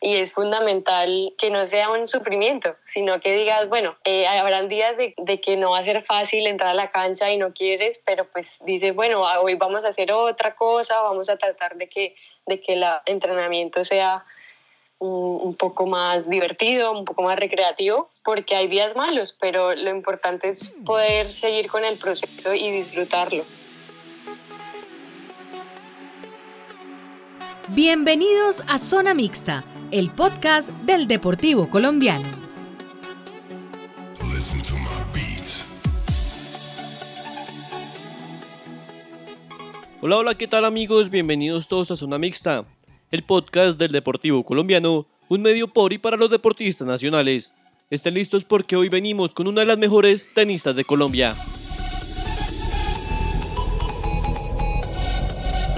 y es fundamental que no sea un sufrimiento, sino que digas, bueno, eh, habrán días de, de, que no va a ser fácil entrar a la cancha y no quieres, pero pues dices, bueno, ah, hoy vamos a hacer otra cosa, vamos a tratar de que, de que el entrenamiento sea un, un poco más divertido, un poco más recreativo, porque hay días malos, pero lo importante es poder seguir con el proceso y disfrutarlo. Bienvenidos a Zona Mixta, el podcast del Deportivo Colombiano. Hola, hola, ¿qué tal amigos? Bienvenidos todos a Zona Mixta, el podcast del Deportivo Colombiano, un medio por y para los deportistas nacionales. Estén listos porque hoy venimos con una de las mejores tenistas de Colombia.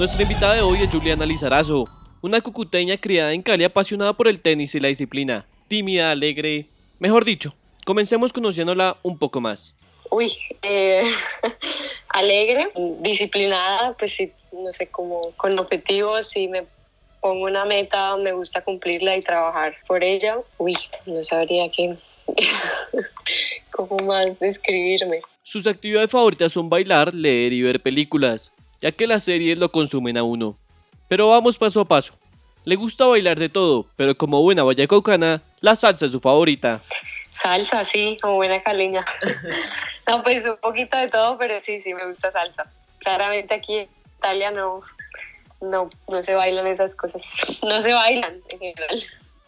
Nuestra invitada de hoy es Juliana Lizarazo, una cucuteña criada en Cali apasionada por el tenis y la disciplina, tímida, alegre, mejor dicho, comencemos conociéndola un poco más. Uy, eh, alegre, disciplinada, pues sí, no sé, como con objetivos, si me pongo una meta, me gusta cumplirla y trabajar por ella. Uy, no sabría qué, cómo más describirme. Sus actividades favoritas son bailar, leer y ver películas ya que las series lo consumen a uno. Pero vamos paso a paso. Le gusta bailar de todo, pero como buena vallecaucana, la salsa es su favorita. Salsa, sí, como buena caleña. no, pues un poquito de todo, pero sí, sí, me gusta salsa. Claramente aquí en Italia no, no, no se bailan esas cosas. No se bailan en general.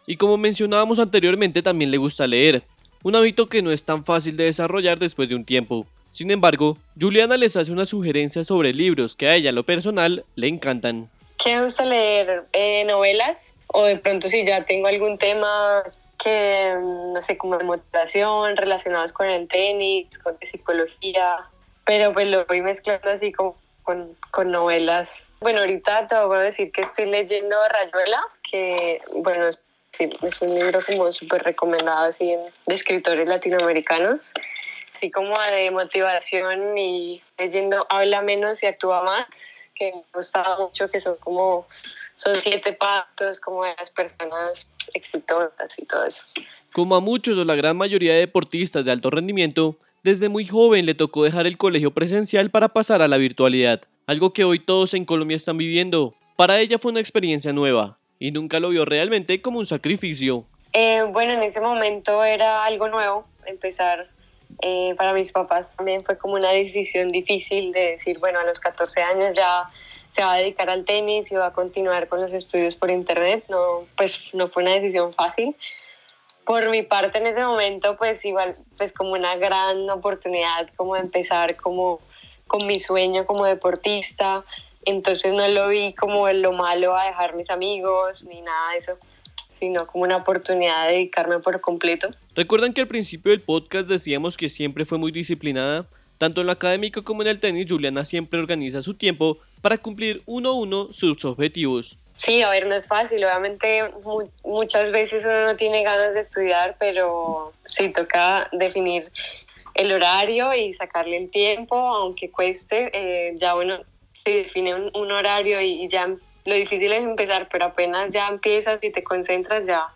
Y como mencionábamos anteriormente, también le gusta leer. Un hábito que no es tan fácil de desarrollar después de un tiempo. Sin embargo, Juliana les hace una sugerencia sobre libros que a ella, lo personal, le encantan. ¿Qué me gusta leer? Eh, ¿Novelas? O de pronto si ya tengo algún tema que, no sé, como de motivación, relacionados con el tenis, con psicología, pero pues lo voy mezclando así con, con novelas. Bueno, ahorita te voy a decir que estoy leyendo Rayuela, que, bueno, es, es un libro como súper recomendado así de escritores latinoamericanos así como de motivación y leyendo Habla menos y actúa más, que me gustaba mucho, que son como, son siete pasos como de las personas exitosas y todo eso. Como a muchos o la gran mayoría de deportistas de alto rendimiento, desde muy joven le tocó dejar el colegio presencial para pasar a la virtualidad, algo que hoy todos en Colombia están viviendo. Para ella fue una experiencia nueva y nunca lo vio realmente como un sacrificio. Eh, bueno, en ese momento era algo nuevo, empezar eh, para mis papás también fue como una decisión difícil de decir, bueno, a los 14 años ya se va a dedicar al tenis y va a continuar con los estudios por internet. No, pues no fue una decisión fácil. Por mi parte en ese momento, pues igual, pues como una gran oportunidad como de empezar como con mi sueño como deportista. Entonces no lo vi como lo malo a dejar mis amigos ni nada de eso sino como una oportunidad de dedicarme por completo. ¿Recuerdan que al principio del podcast decíamos que siempre fue muy disciplinada? Tanto en lo académico como en el tenis, Juliana siempre organiza su tiempo para cumplir uno a uno sus objetivos. Sí, a ver, no es fácil. Obviamente muchas veces uno no tiene ganas de estudiar, pero sí toca definir el horario y sacarle el tiempo, aunque cueste. Eh, ya uno se define un, horario y, y ya lo difícil es empezar, pero apenas ya empiezas y te concentras, ya,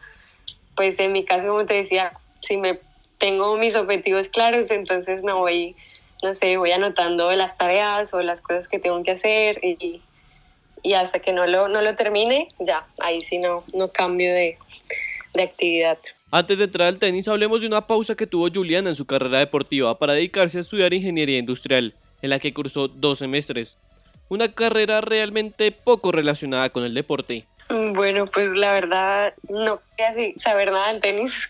pues en mi caso, como te decía, si me tengo mis objetivos claros, entonces me voy, no sé, voy anotando las tareas o las cosas que tengo que hacer y, y hasta que no lo, no lo termine, ya, ahí sí no, no cambio de, de actividad. Antes de entrar al tenis, hablemos de una pausa que tuvo Juliana en su carrera deportiva para dedicarse a estudiar ingeniería industrial, en la que cursó dos semestres una carrera realmente poco relacionada con el deporte. Bueno, pues la verdad no quería saber nada del tenis.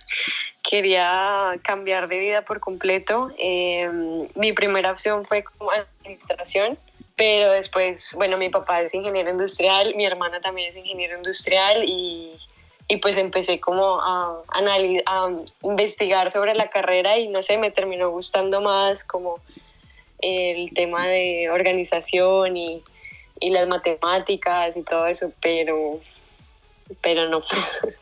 Quería cambiar de vida por completo. Em, mi primera opción fue como administración, pero después, bueno, mi papá es ingeniero industrial, mi hermana también es ingeniero industrial y, y pues empecé como a investigar sobre la carrera y no sé, me terminó gustando más como el tema de organización y, y las matemáticas y todo eso, pero, pero no.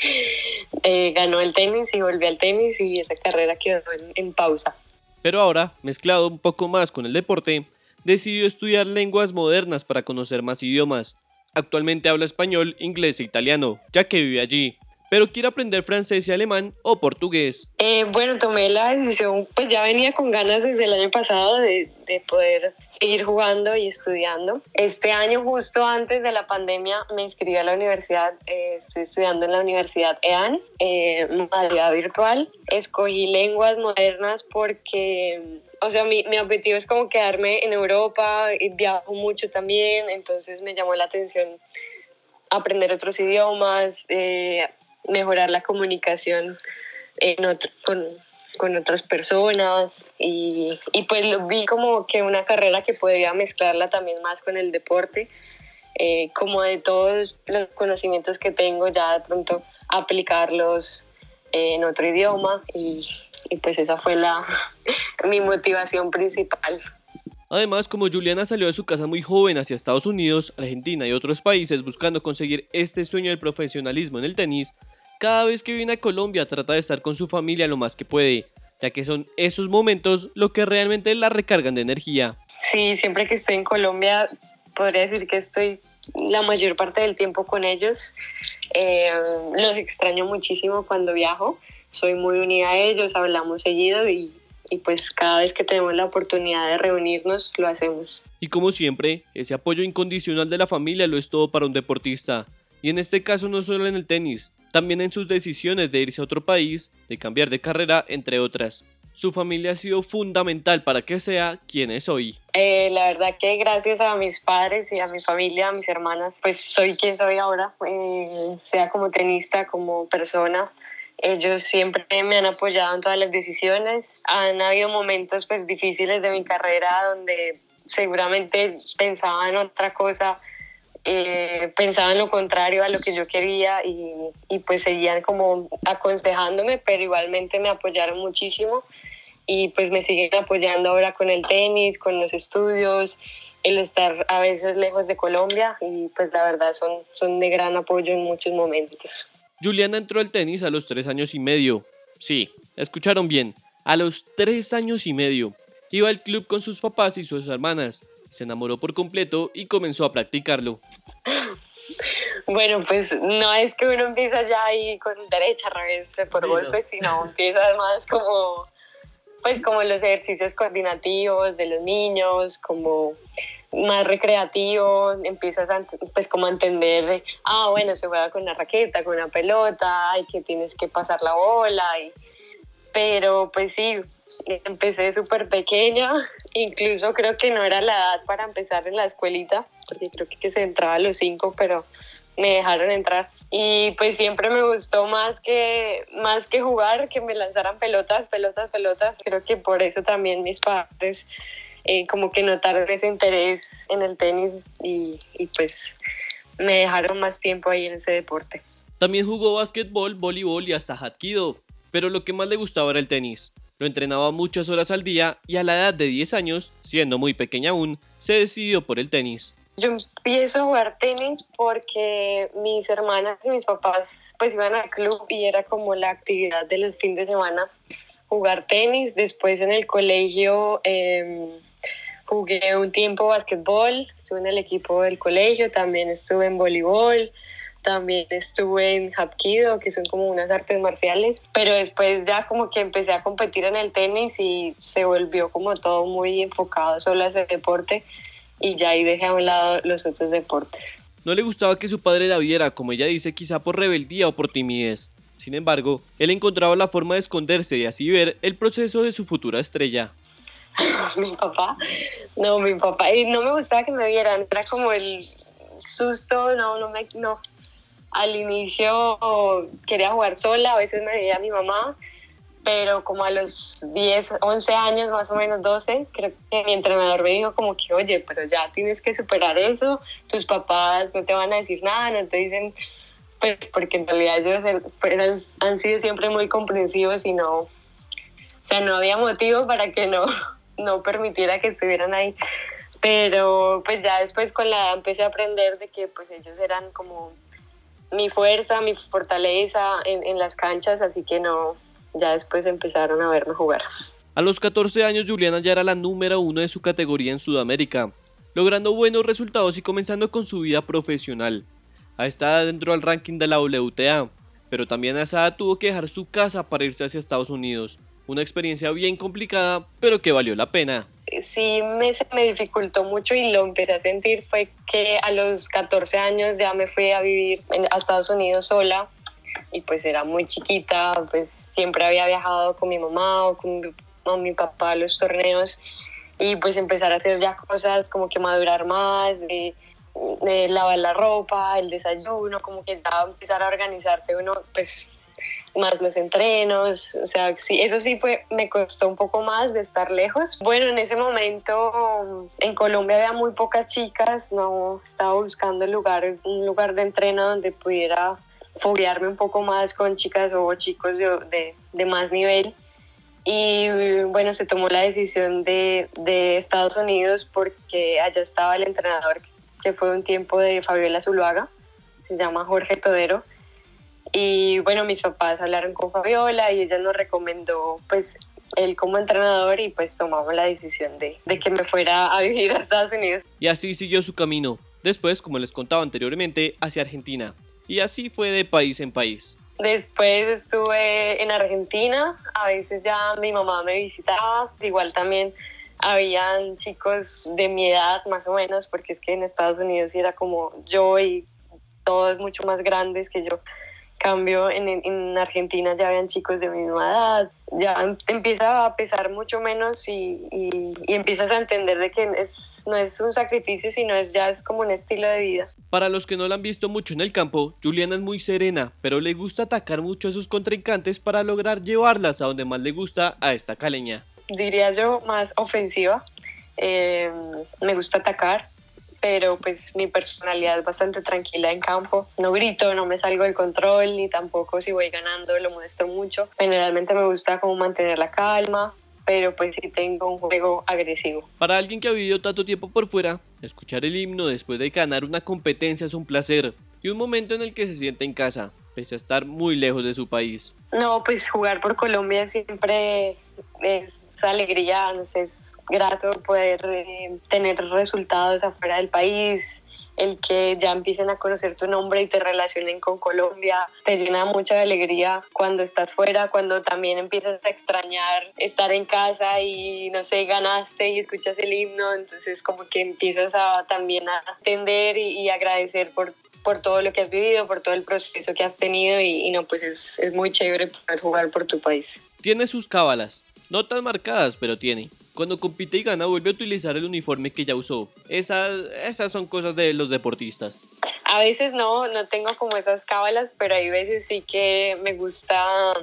eh, ganó el tenis y volví al tenis y esa carrera quedó en, en pausa. Pero ahora, mezclado un poco más con el deporte, decidió estudiar lenguas modernas para conocer más idiomas. Actualmente habla español, inglés e italiano, ya que vive allí, pero quiere aprender francés y alemán o portugués. Eh, bueno, tomé la decisión, pues ya venía con ganas desde el año pasado de, de, poder seguir jugando y estudiando. Este año, justo antes de la pandemia, me inscribí a la universidad, eh, estoy estudiando en la Universidad EAN, eh, modalidad virtual. Escogí lenguas modernas porque o sea, mi, mi, objetivo es como quedarme en Europa, y viajo mucho también, entonces me llamó la atención aprender otros idiomas, eh, mejorar la comunicación en otro, con, con, otras personas y, y, pues vi como que una carrera que podía mezclarla también más con el deporte, eh, como de todos los conocimientos que tengo ya de pronto aplicarlos en otro idioma y, y pues esa fue la, mi motivación principal. Además, como Juliana salió de su casa muy joven hacia Estados Unidos, Argentina y otros países buscando conseguir este sueño del profesionalismo en el tenis, cada vez que viene a Colombia trata de estar con su familia lo más que puede, ya que son esos momentos lo que realmente la recargan de energía. Sí, siempre que estoy en Colombia podría decir que estoy la mayor parte del tiempo con ellos. Eh, los extraño muchísimo cuando viajo, soy muy unida a ellos, hablamos seguido y y pues cada vez que tenemos la oportunidad de reunirnos lo hacemos. Y como siempre, ese apoyo incondicional de la familia lo es todo para un deportista. Y en este caso no solo en el tenis, también en sus decisiones de irse a otro país, de cambiar de carrera, entre otras. Su familia ha sido fundamental para que sea quien es hoy. Eh, la verdad que gracias a mis padres y a mi familia, a mis hermanas, pues soy quien soy ahora, eh, sea como tenista, como persona. Ellos siempre me han apoyado en todas las decisiones. Han habido momentos pues, difíciles de mi carrera donde seguramente pensaba en otra cosa, eh, pensaba en lo contrario a lo que yo quería y, y, pues seguían como aconsejándome, pero igualmente me apoyaron muchísimo y pues me siguen apoyando ahora con el tenis, con los estudios, el estar a veces lejos de Colombia y pues la verdad son, son de gran apoyo en muchos momentos. Juliana entró al tenis a los tres años y medio. Sí, escucharon bien, a los tres años y medio. Iba al club con sus papás y sus hermanas. Se enamoró por completo y comenzó a practicarlo. Bueno, pues no es que uno empieza ya ahí con derecha, revés, por sí, golpes, no. sino empieza además como, pues como los ejercicios coordinativos de los niños, como más recreativo, empiezas a, pues como a entender, ah, bueno, se juega con una raqueta, con una pelota, y que tienes que pasar la bola, y, pero pues sí, empecé súper pequeña, incluso creo que no era la edad para empezar en la escuelita, porque creo que se entraba a los cinco, pero me dejaron entrar. Y pues siempre me gustó más que, más que jugar, que me lanzaran pelotas, pelotas, pelotas. Creo que por eso también mis padres eh, como que notaron ese interés en el tenis y, y pues me dejaron más tiempo ahí en ese deporte. También jugó básquetbol, voleibol y hasta hapkido, pero lo que más le gustaba era el tenis. Lo entrenaba muchas horas al día y a la edad de 10 años, siendo muy pequeña aún, se decidió por el tenis. Yo empiezo a jugar tenis porque mis hermanas y mis papás pues iban al club y era como la actividad de los fines de semana jugar tenis. Después en el colegio eh, Jugué un tiempo básquetbol, estuve en el equipo del colegio, también estuve en voleibol, también estuve en hapkido, que son como unas artes marciales, pero después ya como que empecé a competir en el tenis y se volvió como todo muy enfocado solo a ese deporte y ya ahí dejé a un lado los otros deportes. No le gustaba que su padre la viera, como ella dice, quizá por rebeldía o por timidez. Sin embargo, él encontraba la forma de esconderse y así ver el proceso de su futura estrella. mi papá, no, mi papá, y no me gustaba que me vieran, era como el susto, no, no me, no. Al inicio quería jugar sola, a veces me veía mi mamá, pero como a los 10, 11 años, más o menos 12, creo que mi entrenador me dijo como que, oye, pero ya tienes que superar eso, tus papás no te van a decir nada, no te dicen, pues porque en realidad ellos han sido siempre muy comprensivos y no, o sea, no había motivo para que no, no permitiera que estuvieran ahí. Pero pues ya después con la edad empecé a aprender de que pues ellos eran como mi fuerza, mi fortaleza en, las canchas, así que no, ya después empezaron a verme jugar. A los 14 años Juliana ya era la número uno de su categoría en Sudamérica, logrando buenos resultados y comenzando con su vida profesional. A esta edad entró al ranking de la WTA, pero también a esa edad tuvo que dejar su casa para irse hacia Estados Unidos. Una experiencia bien complicada, pero que valió la pena. Sí, me, me dificultó mucho y lo empecé a sentir fue que a los 14 años ya me fui a vivir a Estados Unidos sola y pues era muy chiquita, pues siempre había viajado con mi mamá o con mi, mi papá a los torneos y pues empezar a hacer ya cosas como que madurar más, de, lavar la ropa, el desayuno, como que empezar a organizarse uno pues más los entrenos, o sea, sí, eso sí fue, me costó un poco más de estar lejos. Bueno, en ese momento en Colombia había muy pocas chicas, no estaba buscando el lugar, un lugar de entreno donde pudiera foguearme un poco más con chicas o chicos de, de, de más nivel. Y bueno, se tomó la decisión de, de, Estados Unidos porque allá estaba el entrenador que fue un tiempo de Fabiola Zuluaga, se llama Jorge Todero. Y bueno, mis papás hablaron con Fabiola y ella nos recomendó pues él como entrenador y pues tomamos la decisión de, de que me fuera a vivir a Estados Unidos. Y así siguió su camino. Después, como les contaba anteriormente, hacia Argentina. Y así fue de país en país. Después estuve en Argentina, a veces ya mi mamá me visitaba, igual también habían chicos de mi edad más o menos, porque es que en Estados Unidos era como yo y todos mucho más grandes que yo. Cambio en, en Argentina ya habían chicos de mi misma edad, ya empieza a pesar mucho menos y, y, y, empiezas a entender de que es, no es un sacrificio, sino es ya es como un estilo de vida. Para los que no la han visto mucho en el campo, Juliana es muy serena, pero le gusta atacar mucho a sus contrincantes para lograr llevarlas a donde más le gusta a esta caleña. Diría yo más ofensiva, eh, me gusta atacar, pero pues mi personalidad es bastante tranquila en campo. No grito, no me salgo del control, ni tampoco si voy ganando lo muestro mucho. Generalmente me gusta como mantener la calma, pero pues sí tengo un juego agresivo. Para alguien que ha vivido tanto tiempo por fuera, escuchar el himno después de ganar una competencia es un placer y un momento en el que se siente en casa, pese a estar muy lejos de su país. No, pues jugar por Colombia siempre es alegría, no sé, es grato poder eh, tener resultados afuera del país, el que ya empiecen a conocer tu nombre y te relacionen con Colombia, te llena mucha alegría cuando estás fuera, cuando también empiezas a extrañar estar en casa y no sé, ganaste y escuchas el himno, entonces como que empiezas a también a entender y, y agradecer por por todo lo que has vivido, por todo el proceso que has tenido y, y no, pues es, es muy chévere poder jugar por tu país. Tiene sus cábalas, no tan marcadas, pero tiene. Cuando compite y gana, vuelve a utilizar el uniforme que ya usó. Esas, esas son cosas de los deportistas. A veces no, no tengo como esas cábalas, pero hay veces sí que me gusta,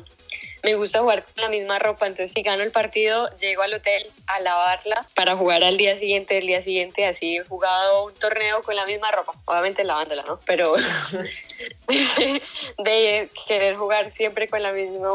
me gusta jugar con la misma ropa. Entonces, si gano el partido, llego al hotel a lavarla para jugar al día siguiente, el día siguiente. Así he jugado un torneo con la misma ropa, obviamente lavándola, ¿no? Pero de querer jugar siempre con la misma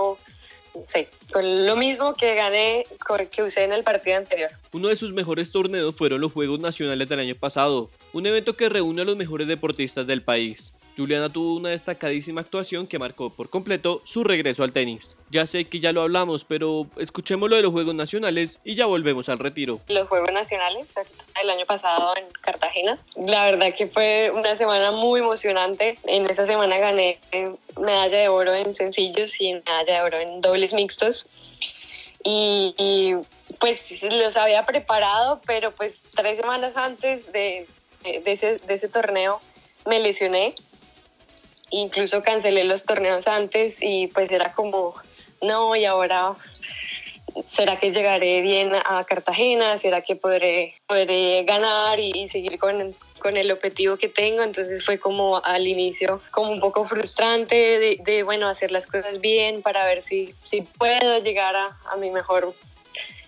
sí, con lo mismo que gané, que usé en el partido anterior. Uno de sus mejores torneos fueron los Juegos Nacionales del año pasado, un evento que reúne a los mejores deportistas del país. Juliana tuvo una destacadísima actuación que marcó por completo su regreso al tenis. Ya sé que ya lo hablamos, pero escuchemos lo de los Juegos Nacionales y ya volvemos al retiro. Los Juegos Nacionales el año pasado en Cartagena. La verdad que fue una semana muy emocionante. En esa semana gané medalla de oro en sencillos y medalla de oro en dobles mixtos. Y, pues los había preparado, pero pues tres semanas antes de, ese, de ese torneo me lesioné incluso cancelé los torneos antes y pues era como, no, y ahora, ¿será que llegaré bien a Cartagena? ¿Será que podré, ganar y, y seguir con, con el objetivo que tengo? Entonces fue como al inicio como un poco frustrante de, de bueno, hacer las cosas bien para ver si, si puedo llegar a, a mi mejor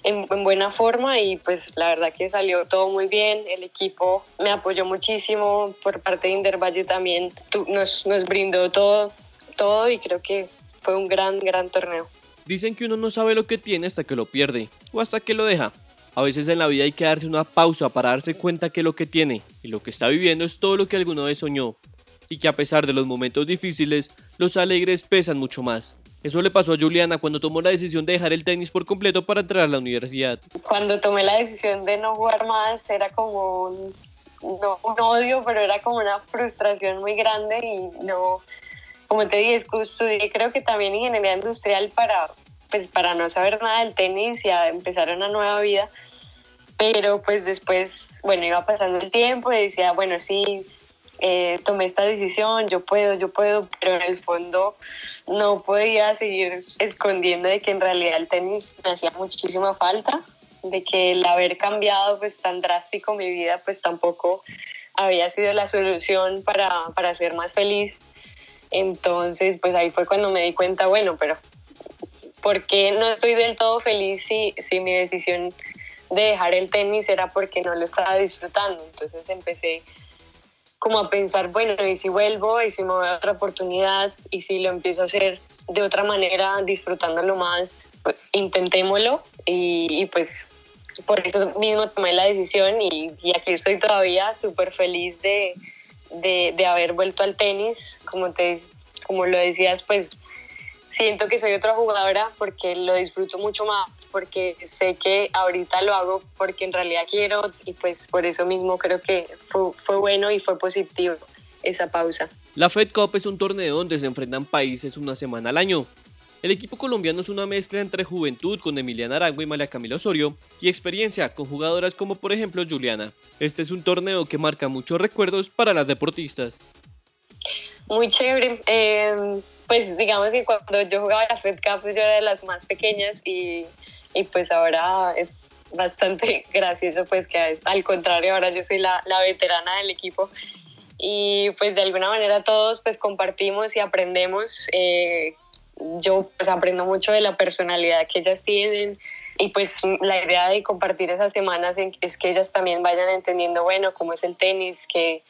en, en, buena forma y pues la verdad que salió todo muy bien. El equipo me apoyó muchísimo, por parte de Indervalle también nos, nos brindó todo, todo y creo que fue un gran, gran torneo. Dicen que uno no sabe lo que tiene hasta que lo pierde o hasta que lo deja. A veces en la vida hay que darse una pausa para darse cuenta que lo que tiene y lo que está viviendo es todo lo que alguna vez soñó y que a pesar de los momentos difíciles, los alegres pesan mucho más. Eso le pasó a Juliana cuando tomó la decisión de dejar el tenis por completo para entrar a la universidad. Cuando tomé la decisión de no jugar más era como un, no, un odio, pero era como una frustración muy grande y no, como te dije, estudié creo que también ingeniería industrial para, pues, para no saber nada del tenis y a empezar una nueva vida. Pero pues después, bueno, iba pasando el tiempo y decía, bueno, sí, eh, tomé esta decisión, yo puedo, yo puedo, pero en el fondo no podía seguir escondiendo de que en realidad el tenis me hacía muchísima falta, de que el haber cambiado pues tan drástico mi vida pues tampoco había sido la solución para, para ser más feliz. Entonces pues ahí fue cuando me di cuenta, bueno, pero ¿por qué no estoy del todo feliz si, si mi decisión de dejar el tenis era porque no lo estaba disfrutando? Entonces empecé como a pensar, bueno, y si vuelvo, y si me voy a otra oportunidad, y si lo empiezo a hacer de otra manera, disfrutándolo más, pues intentémoslo. Y, pues por eso mismo tomé la decisión y, aquí estoy todavía súper feliz de, de, de, haber vuelto al tenis. Como, te, como lo decías, pues siento que soy otra jugadora porque lo disfruto mucho más porque sé que ahorita lo hago porque en realidad quiero y pues por eso mismo creo que fue, fue bueno y fue positivo esa pausa. La Fed Cup es un torneo donde se enfrentan países una semana al año. El equipo colombiano es una mezcla entre juventud con Emiliana Arango y María Camila Osorio y experiencia con jugadoras como por ejemplo Juliana. Este es un torneo que marca muchos recuerdos para las deportistas. Muy chévere. Eh, pues digamos que cuando yo jugaba la Fed Cup pues yo era de las más pequeñas y y pues ahora es bastante gracioso pues que al contrario ahora yo soy la, la veterana del equipo y pues de alguna manera todos pues compartimos y aprendemos. Eh, yo pues aprendo mucho de la personalidad que ellas tienen y pues la idea de compartir esas semanas es que ellas también vayan entendiendo, bueno, cómo es el tenis, qué,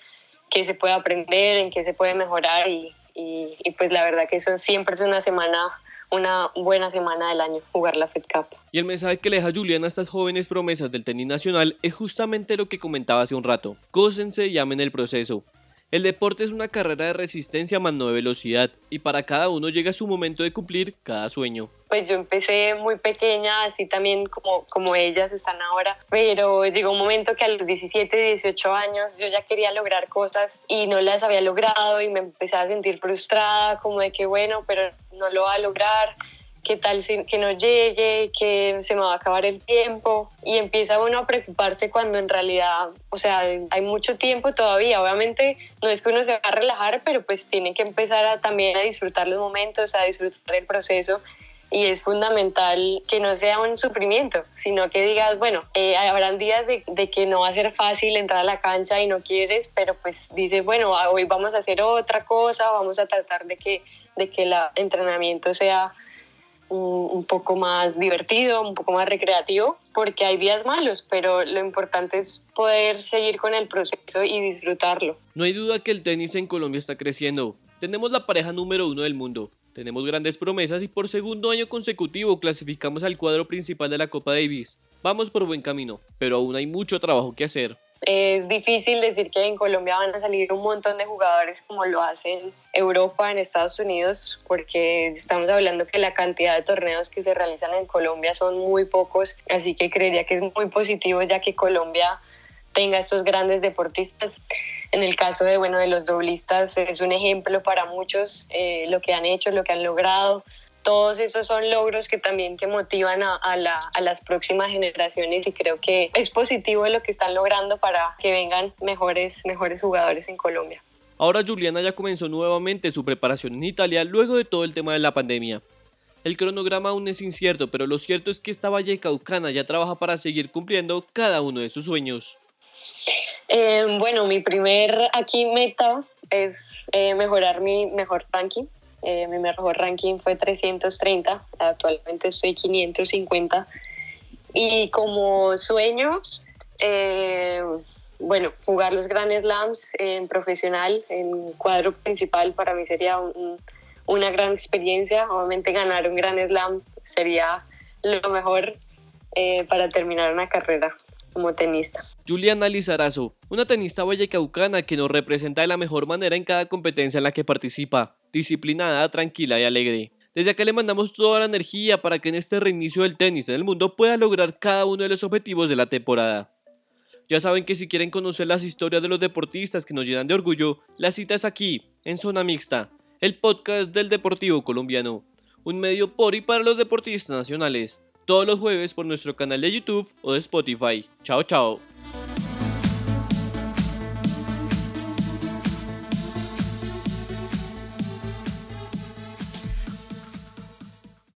qué se puede aprender, en qué se puede mejorar y, y, y pues la verdad que eso siempre es una semana una buena semana del año jugar la Fed Cup. Y el mensaje que le deja Juliana a estas jóvenes promesas del tenis nacional es justamente lo que comentaba hace un rato. Gócense y amen el proceso. El deporte es una carrera de resistencia más no de velocidad y para cada uno llega su momento de cumplir cada sueño. Pues yo empecé muy pequeña, así también como, como ellas están ahora, pero llegó un momento que a los 17, 18 años yo ya quería lograr cosas y no las había logrado y me empecé a sentir frustrada, como de que bueno, pero no lo va a lograr qué tal que no llegue, que se me va a acabar el tiempo y empieza uno a preocuparse cuando en realidad, o sea, hay mucho tiempo todavía. Obviamente no es que uno se va a relajar, pero pues tiene que empezar a, también a disfrutar los momentos, a disfrutar el proceso y es fundamental que no sea un sufrimiento, sino que digas, bueno, eh, habrán días de, de, que no va a ser fácil entrar a la cancha y no quieres, pero pues dices, bueno, hoy vamos a hacer otra cosa, vamos a tratar de que, de que el entrenamiento sea un, poco más divertido, un poco más recreativo, porque hay días malos, pero lo importante es poder seguir con el proceso y disfrutarlo. No hay duda que el tenis en Colombia está creciendo. Tenemos la pareja número uno del mundo. Tenemos grandes promesas y por segundo año consecutivo clasificamos al cuadro principal de la Copa Davis. Vamos por buen camino, pero aún hay mucho trabajo que hacer. Es difícil decir que en Colombia van a salir un montón de jugadores como lo hacen Europa, en Estados Unidos, porque estamos hablando que la cantidad de torneos que se realizan en Colombia son muy pocos, así que creería que es muy positivo ya que Colombia tenga estos grandes deportistas. En el caso de, bueno, de los doblistas es un ejemplo para muchos eh, lo que han hecho, lo que han logrado todos esos son logros que también que motivan a, a, las próximas generaciones y creo que es positivo lo que están logrando para que vengan mejores, mejores jugadores en Colombia. Ahora Juliana ya comenzó nuevamente su preparación en Italia luego de todo el tema de la pandemia. El cronograma aún es incierto, pero lo cierto es que esta Caucana ya trabaja para seguir cumpliendo cada uno de sus sueños. Eh, bueno, mi primer aquí meta es eh, mejorar mi mejor ranking eh, mi mejor ranking fue 330, actualmente estoy 550. Y como sueño, eh, bueno, jugar los Grand Slams en profesional, en cuadro principal, para mí sería una gran experiencia. Obviamente ganar un Grand Slam sería lo mejor eh, para terminar una carrera como tenista. Juliana Lizarazo, una tenista vallecaucana que nos representa de la mejor manera en cada competencia en la que participa, disciplinada, tranquila y alegre. Desde acá le mandamos toda la energía para que en este reinicio del tenis en el mundo pueda lograr cada uno de los objetivos de la temporada. Ya saben que si quieren conocer las historias de los deportistas que nos llenan de orgullo, la cita es aquí, en Zona Mixta, el podcast del Deportivo Colombiano, un medio por y para los deportistas nacionales, todos los jueves por nuestro canal de YouTube o de Spotify. Chao, chao.